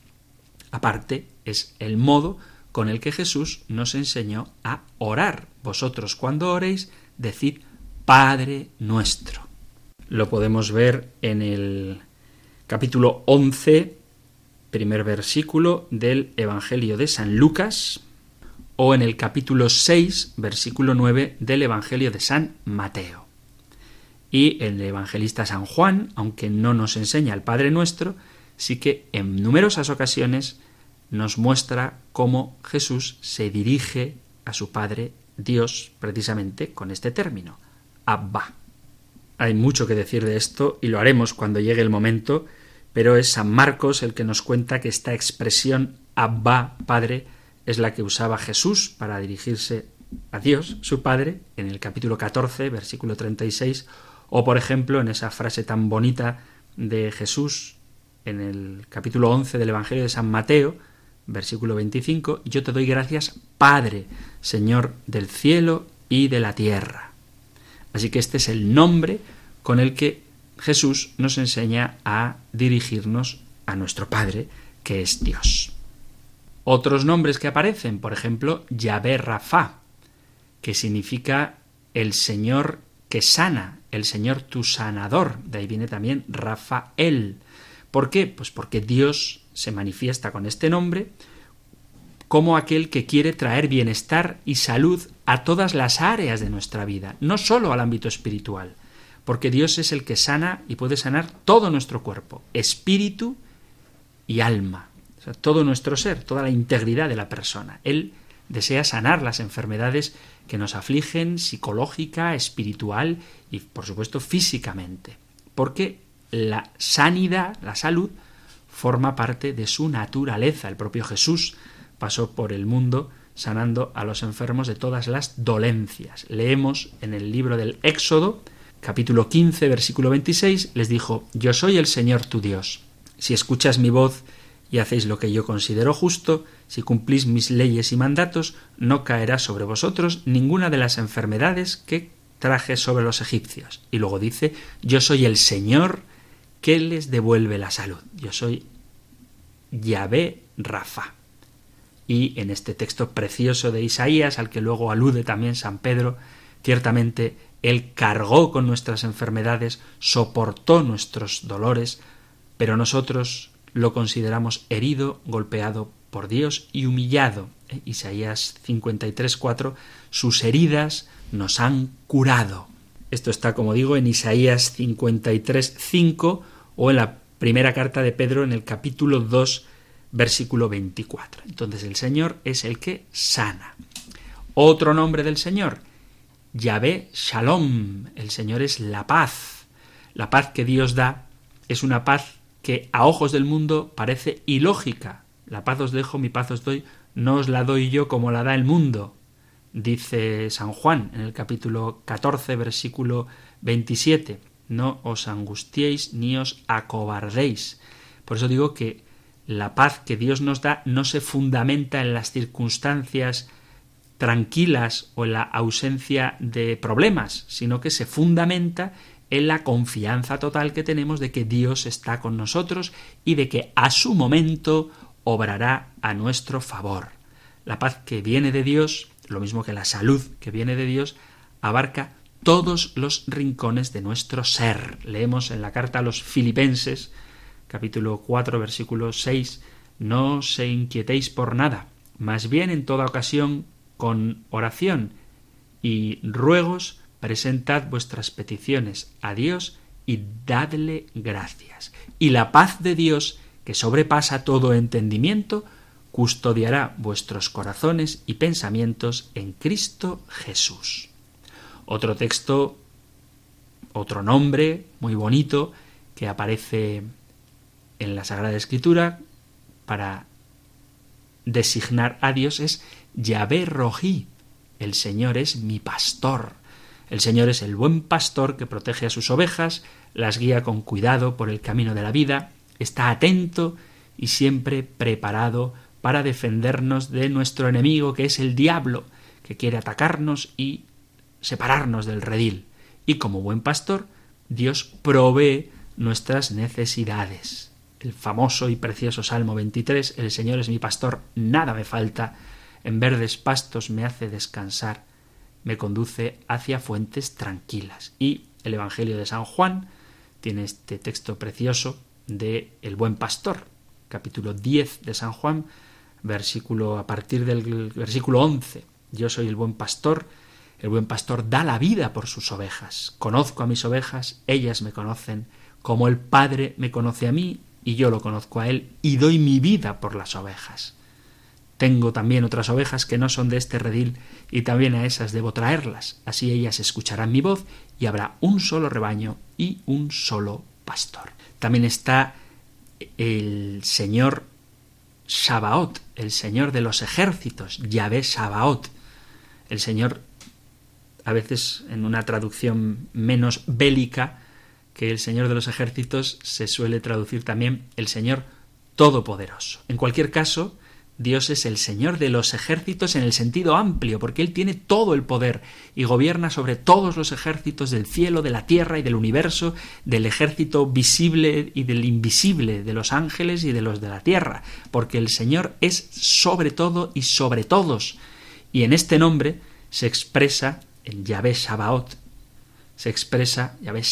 Aparte, es el modo con el que Jesús nos enseñó a orar. Vosotros cuando oréis, decid Padre nuestro. Lo podemos ver en el capítulo 11, primer versículo del Evangelio de San Lucas, o en el capítulo 6, versículo 9 del Evangelio de San Mateo. Y el evangelista San Juan, aunque no nos enseña el Padre Nuestro, sí que en numerosas ocasiones nos muestra cómo Jesús se dirige a su Padre Dios precisamente con este término, Abba. Hay mucho que decir de esto y lo haremos cuando llegue el momento, pero es San Marcos el que nos cuenta que esta expresión Abba, Padre, es la que usaba Jesús para dirigirse a Dios, su Padre, en el capítulo 14, versículo 36, o por ejemplo en esa frase tan bonita de Jesús en el capítulo 11 del Evangelio de San Mateo, versículo 25, yo te doy gracias, Padre, Señor del cielo y de la tierra. Así que este es el nombre con el que Jesús nos enseña a dirigirnos a nuestro Padre, que es Dios. Otros nombres que aparecen, por ejemplo, Yahvé Rafa, que significa el Señor que sana, el Señor tu sanador. De ahí viene también Rafael. ¿Por qué? Pues porque Dios se manifiesta con este nombre como aquel que quiere traer bienestar y salud a todas las áreas de nuestra vida, no solo al ámbito espiritual, porque Dios es el que sana y puede sanar todo nuestro cuerpo, espíritu y alma todo nuestro ser, toda la integridad de la persona. Él desea sanar las enfermedades que nos afligen psicológica, espiritual y, por supuesto, físicamente. Porque la sanidad, la salud, forma parte de su naturaleza. El propio Jesús pasó por el mundo sanando a los enfermos de todas las dolencias. Leemos en el libro del Éxodo, capítulo 15, versículo 26, les dijo, Yo soy el Señor tu Dios. Si escuchas mi voz y hacéis lo que yo considero justo, si cumplís mis leyes y mandatos, no caerá sobre vosotros ninguna de las enfermedades que traje sobre los egipcios. Y luego dice, yo soy el Señor que les devuelve la salud. Yo soy Yahvé Rafa. Y en este texto precioso de Isaías, al que luego alude también San Pedro, ciertamente Él cargó con nuestras enfermedades, soportó nuestros dolores, pero nosotros lo consideramos herido, golpeado por Dios y humillado. Eh, Isaías 53:4, sus heridas nos han curado. Esto está, como digo, en Isaías 53:5 o en la primera carta de Pedro en el capítulo 2, versículo 24. Entonces el Señor es el que sana. Otro nombre del Señor, Yahvé Shalom. El Señor es la paz. La paz que Dios da es una paz que a ojos del mundo parece ilógica. La paz os dejo, mi paz os doy, no os la doy yo como la da el mundo, dice San Juan en el capítulo 14, versículo 27. No os angustiéis ni os acobardéis. Por eso digo que la paz que Dios nos da no se fundamenta en las circunstancias tranquilas o en la ausencia de problemas, sino que se fundamenta en la confianza total que tenemos de que Dios está con nosotros y de que a su momento obrará a nuestro favor. La paz que viene de Dios, lo mismo que la salud que viene de Dios, abarca todos los rincones de nuestro ser. Leemos en la carta a los filipenses, capítulo 4, versículo 6, no se inquietéis por nada, más bien en toda ocasión con oración y ruegos presentad vuestras peticiones a Dios y dadle gracias. Y la paz de Dios, que sobrepasa todo entendimiento, custodiará vuestros corazones y pensamientos en Cristo Jesús. Otro texto, otro nombre muy bonito que aparece en la Sagrada Escritura para designar a Dios es Yahvé Rojí. El Señor es mi pastor. El Señor es el buen pastor que protege a sus ovejas, las guía con cuidado por el camino de la vida, está atento y siempre preparado para defendernos de nuestro enemigo que es el diablo, que quiere atacarnos y separarnos del redil. Y como buen pastor, Dios provee nuestras necesidades. El famoso y precioso Salmo 23, El Señor es mi pastor, nada me falta, en verdes pastos me hace descansar, me conduce hacia fuentes tranquilas. Y el Evangelio de San Juan tiene este texto precioso de El buen pastor, capítulo 10 de San Juan, versículo a partir del versículo 11. Yo soy el buen pastor, el buen pastor da la vida por sus ovejas. Conozco a mis ovejas, ellas me conocen, como el Padre me conoce a mí y yo lo conozco a él y doy mi vida por las ovejas. Tengo también otras ovejas que no son de este redil, y también a esas debo traerlas. Así ellas escucharán mi voz, y habrá un solo rebaño y un solo pastor. También está el Señor Sabaot, el Señor de los ejércitos, Yahvé Sabaot. El Señor, a veces en una traducción menos bélica que el Señor de los ejércitos, se suele traducir también el Señor Todopoderoso. En cualquier caso, Dios es el Señor de los ejércitos en el sentido amplio, porque Él tiene todo el poder y gobierna sobre todos los ejércitos del cielo, de la tierra y del universo, del ejército visible y del invisible, de los ángeles y de los de la tierra, porque el Señor es sobre todo y sobre todos. Y en este nombre se expresa, en Yahvé Sabaot, se expresa Yahvé,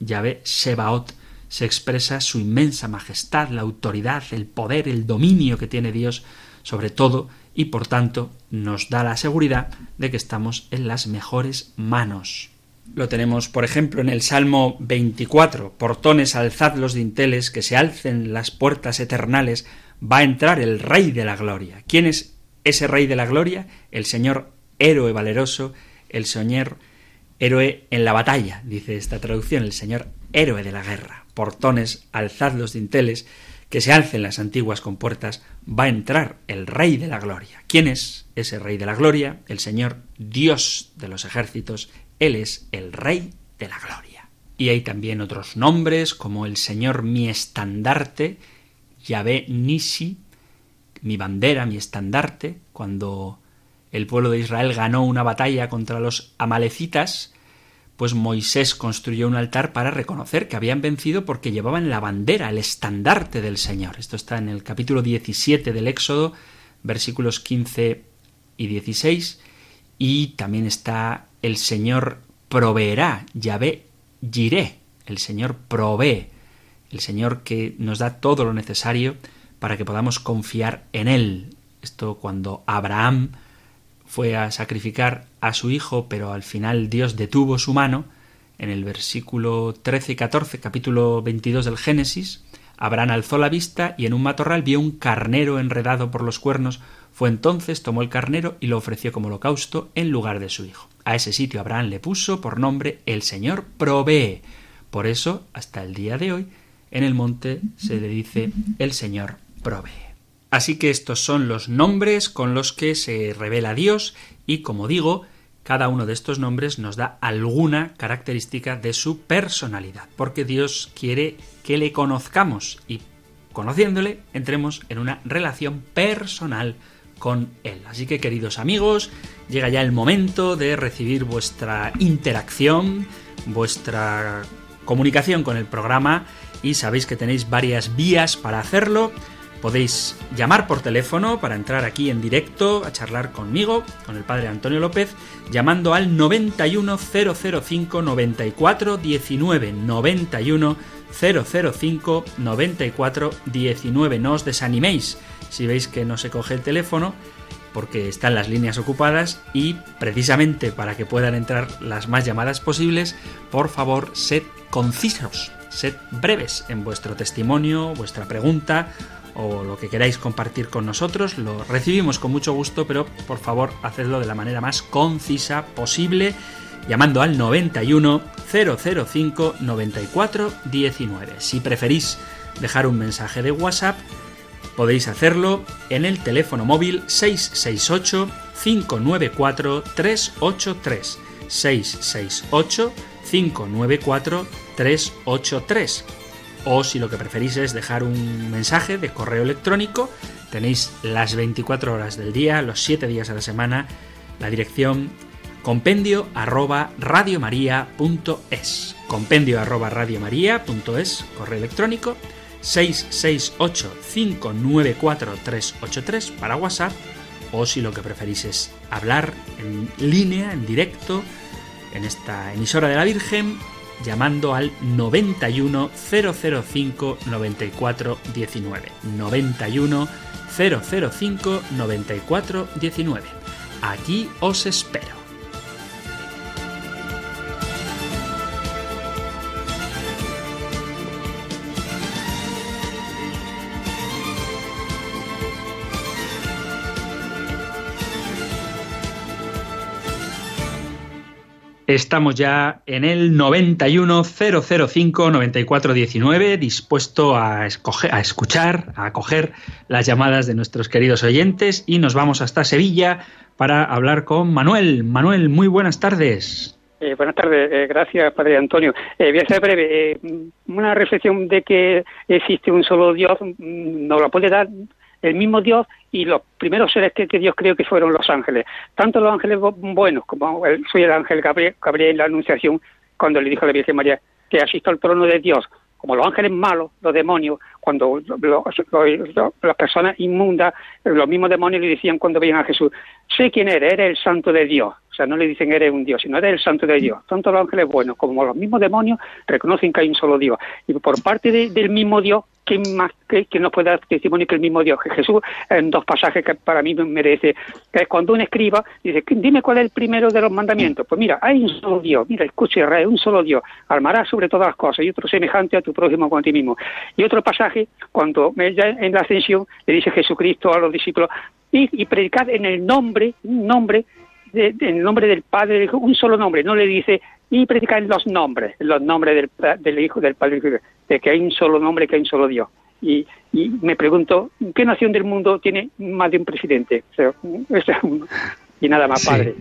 Yahvé Sebaot, se expresa su inmensa majestad, la autoridad, el poder, el dominio que tiene Dios sobre todo y por tanto nos da la seguridad de que estamos en las mejores manos. Lo tenemos, por ejemplo, en el Salmo 24. Portones, alzad los dinteles, que se alcen las puertas eternales, va a entrar el Rey de la Gloria. ¿Quién es ese Rey de la Gloria? El Señor héroe valeroso, el Señor héroe en la batalla, dice esta traducción, el Señor héroe de la guerra portones, alzad los dinteles, que se alcen las antiguas compuertas, va a entrar el Rey de la Gloria. ¿Quién es ese Rey de la Gloria? El Señor Dios de los ejércitos. Él es el Rey de la Gloria. Y hay también otros nombres como el Señor mi estandarte, Yahvé Nisi, mi bandera, mi estandarte, cuando el pueblo de Israel ganó una batalla contra los amalecitas, pues Moisés construyó un altar para reconocer que habían vencido porque llevaban la bandera, el estandarte del Señor. Esto está en el capítulo 17 del Éxodo, versículos 15 y 16, y también está el Señor proveerá, Yahvé Jiré, el Señor provee, el Señor que nos da todo lo necesario para que podamos confiar en Él. Esto cuando Abraham fue a sacrificar a su hijo, pero al final Dios detuvo su mano, en el versículo 13 y 14, capítulo 22 del Génesis, Abraham alzó la vista y en un matorral vio un carnero enredado por los cuernos. Fue entonces, tomó el carnero y lo ofreció como holocausto en lugar de su hijo. A ese sitio Abraham le puso por nombre El Señor provee. Por eso, hasta el día de hoy, en el monte se le dice El Señor provee. Así que estos son los nombres con los que se revela Dios y, como digo, cada uno de estos nombres nos da alguna característica de su personalidad, porque Dios quiere que le conozcamos y conociéndole entremos en una relación personal con Él. Así que queridos amigos, llega ya el momento de recibir vuestra interacción, vuestra comunicación con el programa y sabéis que tenéis varias vías para hacerlo. Podéis llamar por teléfono para entrar aquí en directo a charlar conmigo, con el padre Antonio López, llamando al 91005 94 19 91 005 94 19. No os desaniméis si veis que no se coge el teléfono porque están las líneas ocupadas y precisamente para que puedan entrar las más llamadas posibles, por favor, sed concisos, sed breves en vuestro testimonio, vuestra pregunta o lo que queráis compartir con nosotros. Lo recibimos con mucho gusto, pero por favor, hacedlo de la manera más concisa posible llamando al 91 005 94 19. Si preferís dejar un mensaje de WhatsApp, podéis hacerlo en el teléfono móvil 668 594 383 668 594 383 o si lo que preferís es dejar un mensaje de correo electrónico, tenéis las 24 horas del día, los 7 días a la semana, la dirección compendio arroba radiomaria.es. Compendio arroba radiomaria.es, correo electrónico. 668-594-383 para WhatsApp. O si lo que preferís es hablar en línea, en directo, en esta emisora de la Virgen, llamando al 91 005 94 19. 91 005 94 19. Aquí os espero. Estamos ya en el 91005-9419, dispuesto a, escoger, a escuchar, a acoger las llamadas de nuestros queridos oyentes y nos vamos hasta Sevilla para hablar con Manuel. Manuel, muy buenas tardes. Eh, buenas tardes, eh, gracias Padre Antonio. Eh, voy a ser breve. Eh, una reflexión de que existe un solo Dios mm, nos la puede dar el mismo Dios y los primeros seres que, Dios creó que fueron los ángeles. Tanto los ángeles buenos como el, soy el ángel Gabriel, Gabriel en la Anunciación, cuando le dijo a la Virgen María que asisto al trono de Dios, como los ángeles malos, los demonios, cuando las personas inmundas, los mismos demonios le decían cuando veían a Jesús, sé quién eres, eres el santo de Dios. O sea, no le dicen eres un Dios, sino eres el santo de Dios. Tanto los ángeles buenos como los mismos demonios reconocen que hay un solo Dios. Y por parte del mismo Dios, ¿quién más que, nos puede dar testimonio que el mismo Dios? Jesús, en dos pasajes que para mí me merece, que es cuando un escriba dice, dime cuál es el primero de los mandamientos. Pues mira, hay un solo Dios, mira, escucha Israel, un solo Dios, armarás sobre todas las cosas y otro semejante a tu prójimo como a ti mismo. Y otro pasaje, cuando ya en la ascensión le dice Jesucristo a los discípulos, y, y predicad en el nombre, en el nombre del Padre, un solo nombre, no le dice y predicar los nombres, los nombres del, del Hijo, del Padre, de que hay un solo nombre, que hay un solo Dios. Y, y me pregunto, ¿qué nación del mundo tiene más de un presidente? y nada más, padre.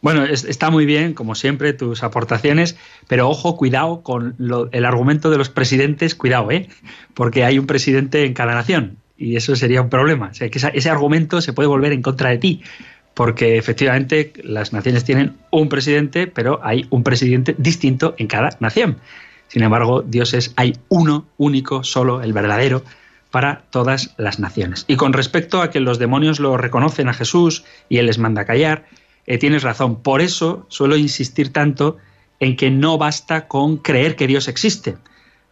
Bueno, está muy bien, como siempre, tus aportaciones, pero ojo, cuidado con el argumento de los presidentes, cuidado, ¿eh? Porque hay un presidente en cada nación y eso sería un problema. O sea, que ese argumento se puede volver en contra de ti porque efectivamente las naciones tienen un presidente, pero hay un presidente distinto en cada nación. Sin embargo, Dios es, hay uno único, solo, el verdadero, para todas las naciones. Y con respecto a que los demonios lo reconocen a Jesús y Él les manda callar, eh, tienes razón. Por eso suelo insistir tanto en que no basta con creer que Dios existe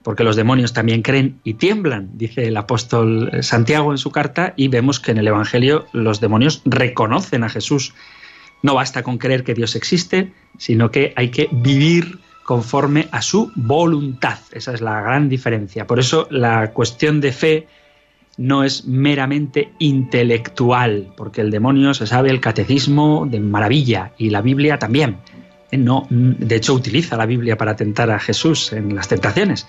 porque los demonios también creen y tiemblan, dice el apóstol Santiago en su carta, y vemos que en el Evangelio los demonios reconocen a Jesús. No basta con creer que Dios existe, sino que hay que vivir conforme a su voluntad. Esa es la gran diferencia. Por eso la cuestión de fe no es meramente intelectual, porque el demonio se sabe el catecismo de maravilla y la Biblia también. No, de hecho utiliza la Biblia para tentar a Jesús en las tentaciones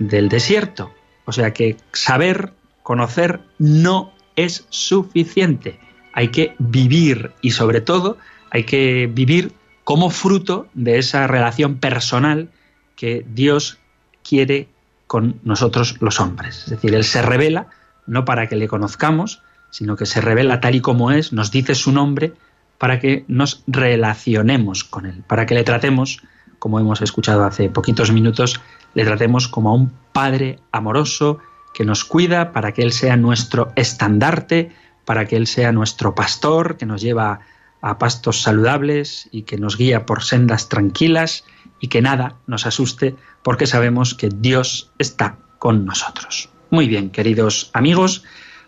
del desierto. O sea que saber, conocer, no es suficiente. Hay que vivir y sobre todo hay que vivir como fruto de esa relación personal que Dios quiere con nosotros los hombres. Es decir, Él se revela no para que le conozcamos, sino que se revela tal y como es, nos dice su nombre para que nos relacionemos con Él, para que le tratemos, como hemos escuchado hace poquitos minutos, le tratemos como a un Padre amoroso que nos cuida para que Él sea nuestro estandarte, para que Él sea nuestro pastor, que nos lleva a pastos saludables y que nos guía por sendas tranquilas y que nada nos asuste porque sabemos que Dios está con nosotros. Muy bien, queridos amigos,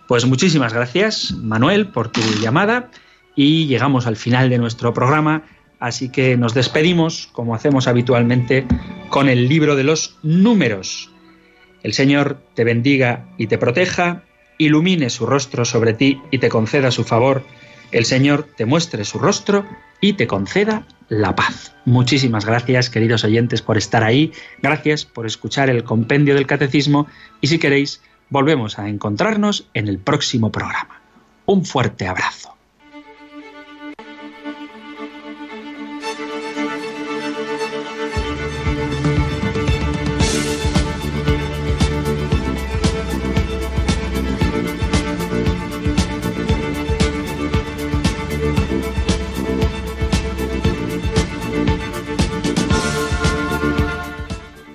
pues muchísimas gracias, Manuel, por tu llamada y llegamos al final de nuestro programa, así que nos despedimos, como hacemos habitualmente, con el libro de los números. El Señor te bendiga y te proteja, ilumine su rostro sobre ti y te conceda su favor. El Señor te muestre su rostro y te conceda la paz. Muchísimas gracias, queridos oyentes, por estar ahí. Gracias por escuchar el compendio del catecismo y si queréis, volvemos a encontrarnos en el próximo programa. Un fuerte abrazo.